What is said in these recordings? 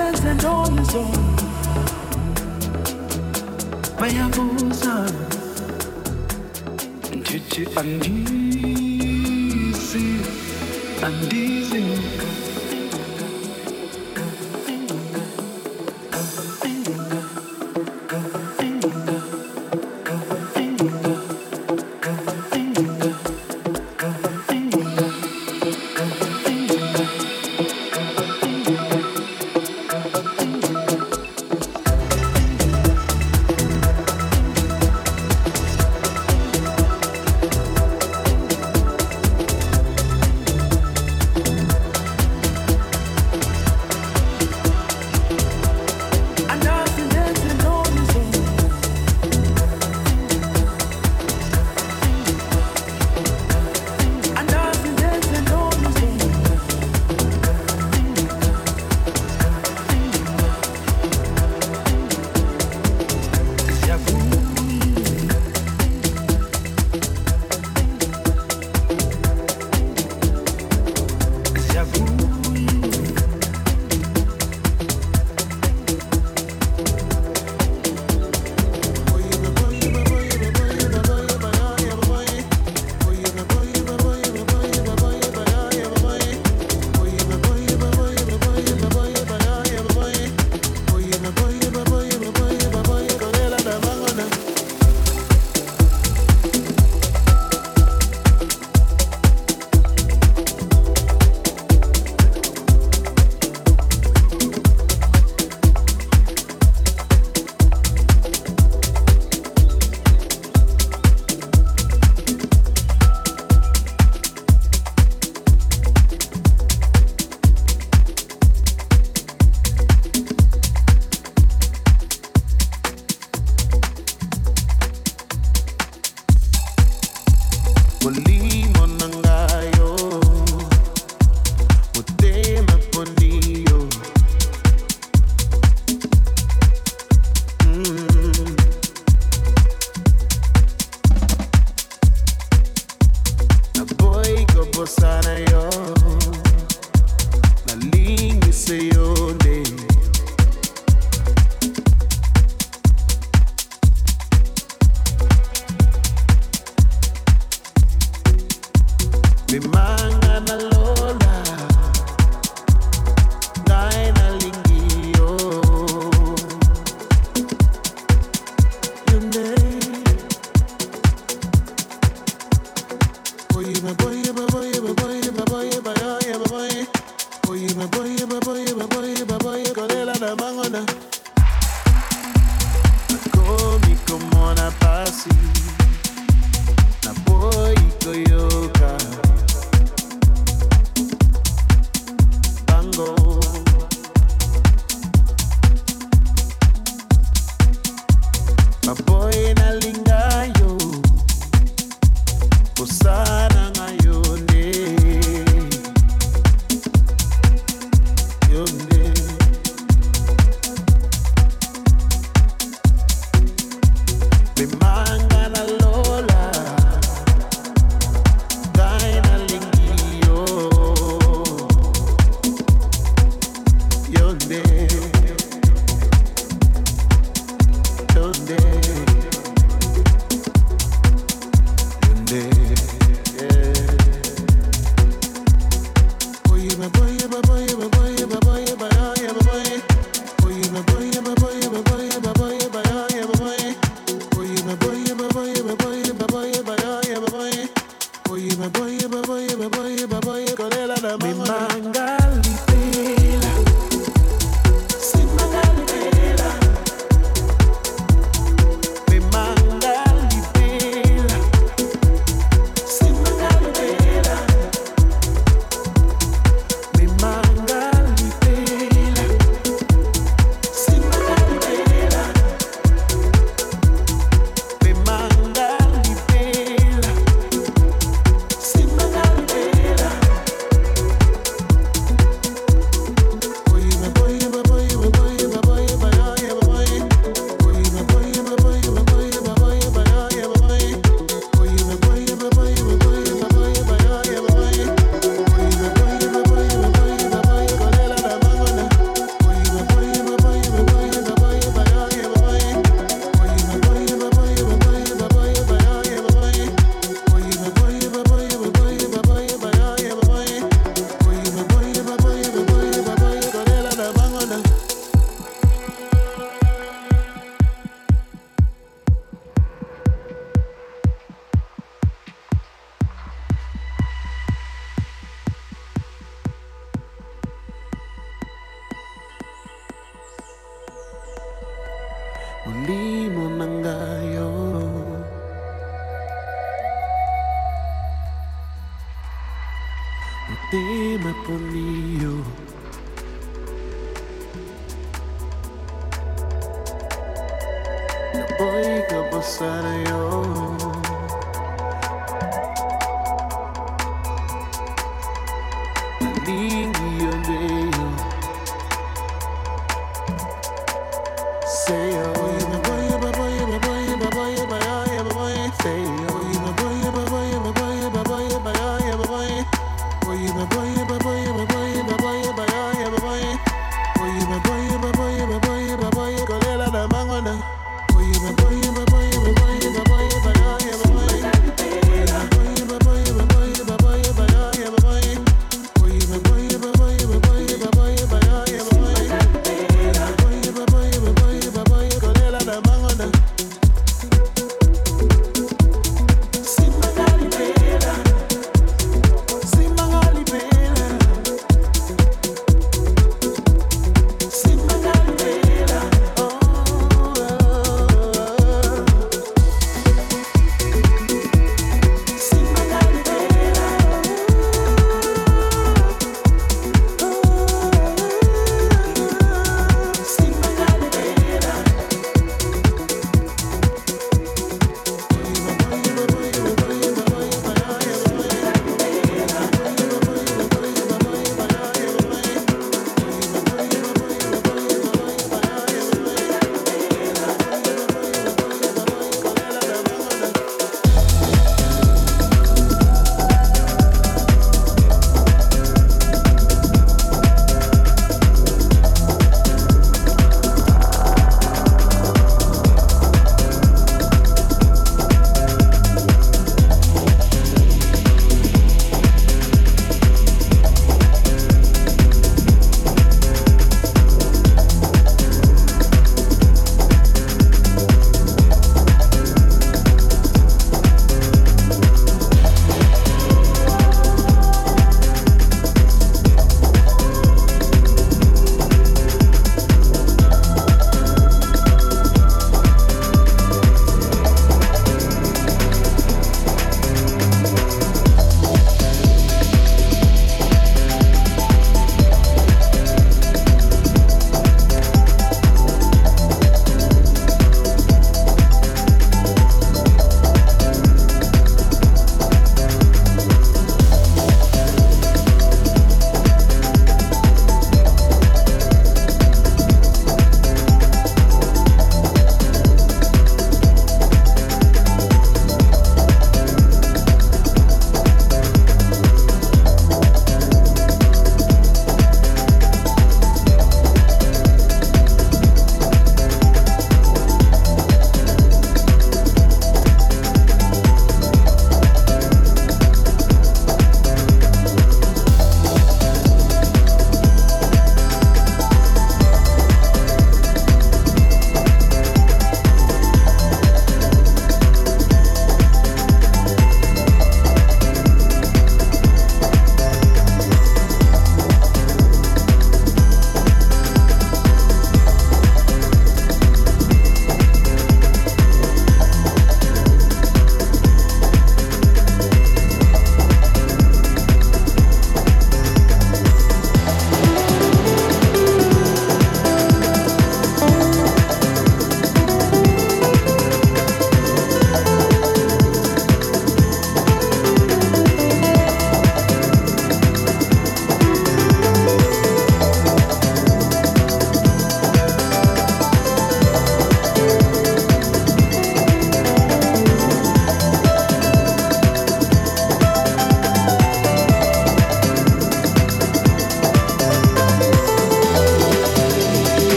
hands and on his own. Bayabuza Ndithi and andisi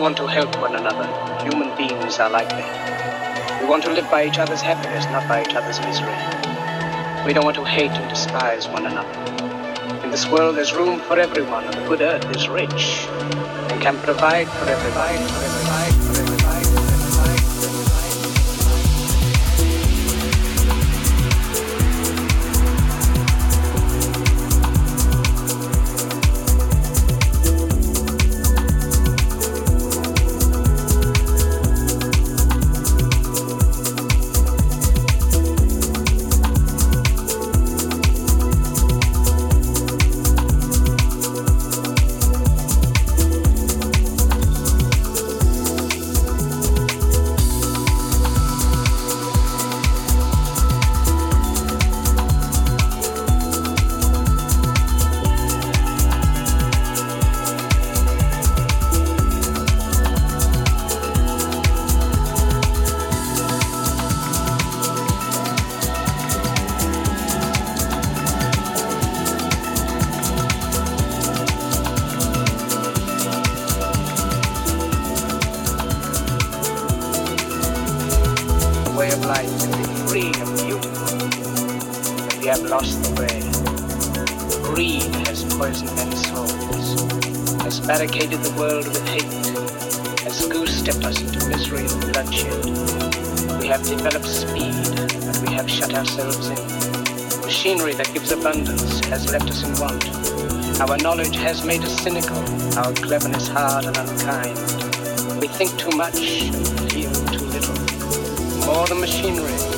all want to help one another. Human beings are like that. We want to live by each other's happiness, not by each other's misery. We don't want to hate and despise one another. In this world, there's room for everyone, and the good earth is rich and can provide for everybody. Has left us in want. Our knowledge has made us cynical, our cleverness hard and unkind. We think too much and feel too little. More than machinery.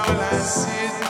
All I see.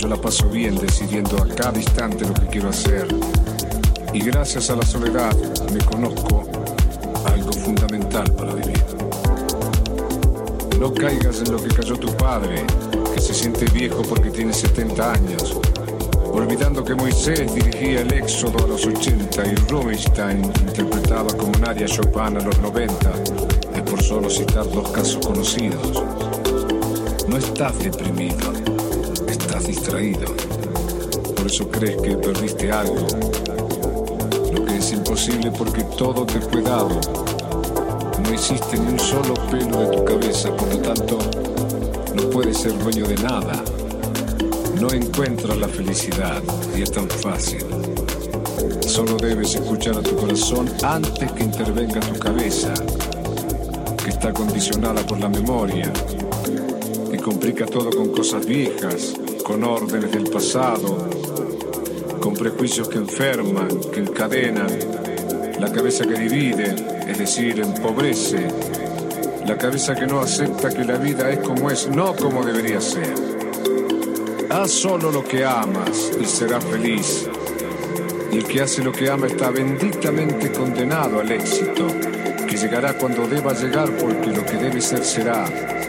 Yo la paso bien decidiendo a cada instante lo que quiero hacer. Y gracias a la soledad me conozco algo fundamental para vivir. No caigas en lo que cayó tu padre, que se siente viejo porque tiene 70 años olvidando que Moisés dirigía el éxodo a los 80 y Rubinstein interpretaba como Nadia Chopin a los 90, es por solo citar dos casos conocidos. No estás deprimido, distraído. Por eso crees que perdiste algo, lo que es imposible porque todo te fue dado. No existe ni un solo pelo de tu cabeza, por lo tanto, no puedes ser dueño de nada no encuentras la felicidad y es tan fácil. Solo debes escuchar a tu corazón antes que intervenga tu cabeza, que está condicionada por la memoria, y complica todo con cosas viejas, con órdenes del pasado, con prejuicios que enferman, que encadenan, la cabeza que divide, es decir, empobrece, la cabeza que no acepta que la vida es como es, no como debería ser. Haz solo lo que amas y serás feliz. Y el que hace lo que ama está benditamente condenado al éxito, que llegará cuando deba llegar porque lo que debe ser será.